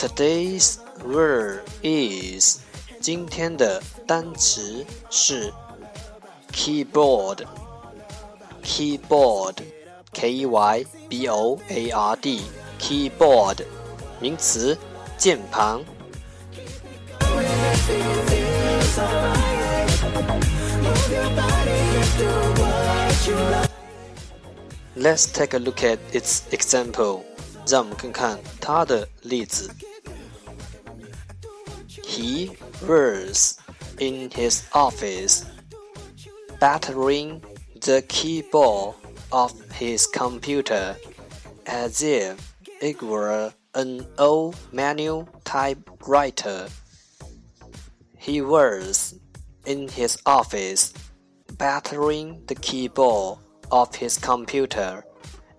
Today's word is 今天的单词是 keyboard keyboard k e y b o a r d keyboard 名词键盘。Let's take a look at its example. 让我们看看它的例子。He was in his office, battering the keyboard of his computer as if it were an old manual typewriter. He was in his office, battering the keyboard of his computer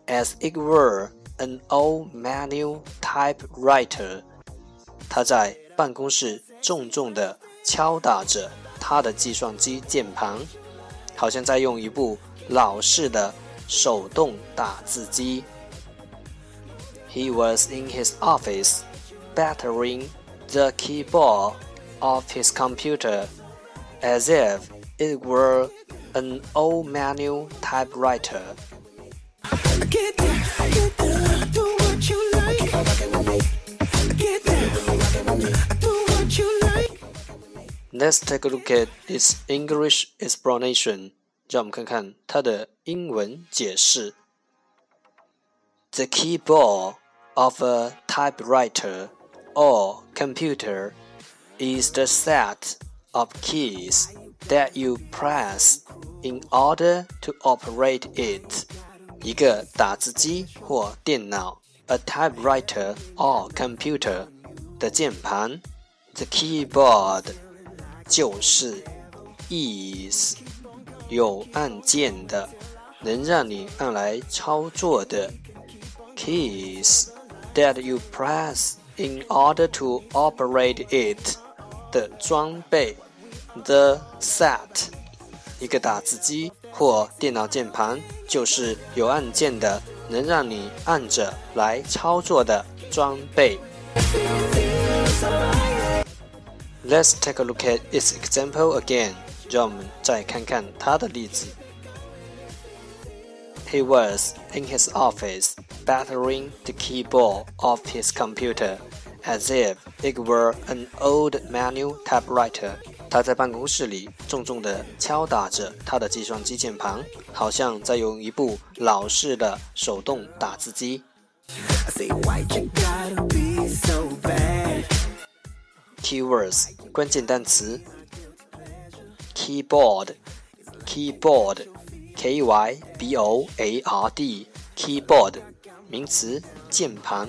as it were an old manual typewriter。他在办公室重重地敲打着他的计算机键盘，好像在用一部老式的手动打字机。He was in his office, battering the keyboard of his computer as if it were an old manual typewriter. Let's take a look at its English explanation. 让我们看看它的英文解释。The keyboard of a typewriter or computer is the set of keys that you press in order to operate it. 一个打字机或电脑，a typewriter or computer 的键盘，the keyboard 就是 is 有按键的，能让你按来操作的 keys that you press in order to operate it 的装备，the set 一个打字机或电脑键盘就是有按键的，能让你按着来操作的装备。Let's take a look at its example again. 让我们再看看它的例子。He was in his office, battering the keyboard of his computer as if it were an old manual typewriter. 他在办公室里重重地敲打着他的计算机键盘，好像在用一部老式的手动打字机。Keywords 关键单词：keyboard，keyboard，k y b o a r d，keyboard 名词键盘。